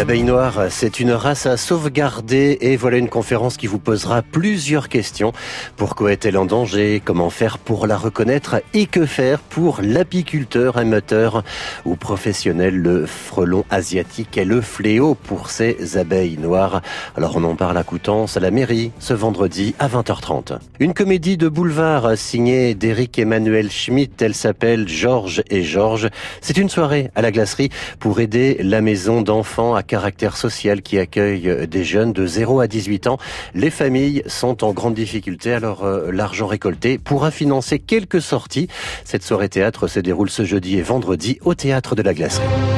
L'abeille noire, c'est une race à sauvegarder et voilà une conférence qui vous posera plusieurs questions. Pourquoi est-elle en danger? Comment faire pour la reconnaître? Et que faire pour l'apiculteur, amateur ou professionnel? Le frelon asiatique est le fléau pour ces abeilles noires. Alors on en parle à Coutances, à la mairie, ce vendredi à 20h30. Une comédie de boulevard signée d'Éric Emmanuel Schmitt. Elle s'appelle Georges et Georges. C'est une soirée à la glacerie pour aider la maison d'enfants à caractère social qui accueille des jeunes de 0 à 18 ans. Les familles sont en grande difficulté, alors euh, l'argent récolté pourra financer quelques sorties. Cette soirée théâtre se déroule ce jeudi et vendredi au théâtre de la Glacerie.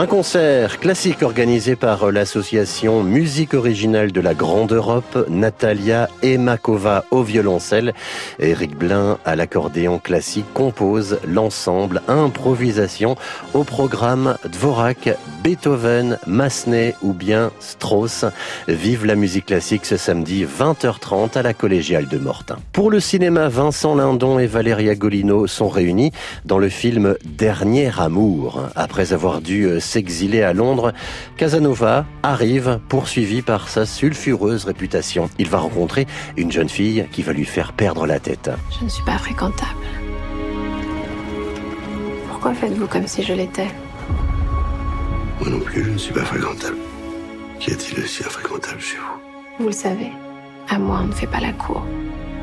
Un concert classique organisé par l'association Musique originale de la Grande Europe, Natalia Emakova au violoncelle, Eric Blin à l'accordéon classique compose l'ensemble improvisation au programme Dvorak, Beethoven, Massenet ou bien Strauss. Vive la musique classique ce samedi 20h30 à la collégiale de Mortain. Pour le cinéma, Vincent Lindon et Valeria Golino sont réunis dans le film Dernier amour. Après avoir dû s'exiler à Londres, Casanova arrive poursuivi par sa sulfureuse réputation. Il va rencontrer une jeune fille qui va lui faire perdre la tête. Je ne suis pas fréquentable. Pourquoi faites-vous comme si je l'étais? Moi non plus, je ne suis pas fréquentable. Qu'y a-t-il aussi infréquentable chez vous Vous le savez, à moi on ne fait pas la cour.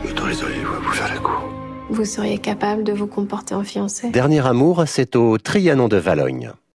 M'autoriseriez-vous à vous faire la cour? Vous seriez capable de vous comporter en fiancé? Dernier amour, c'est au Trianon de Valogne.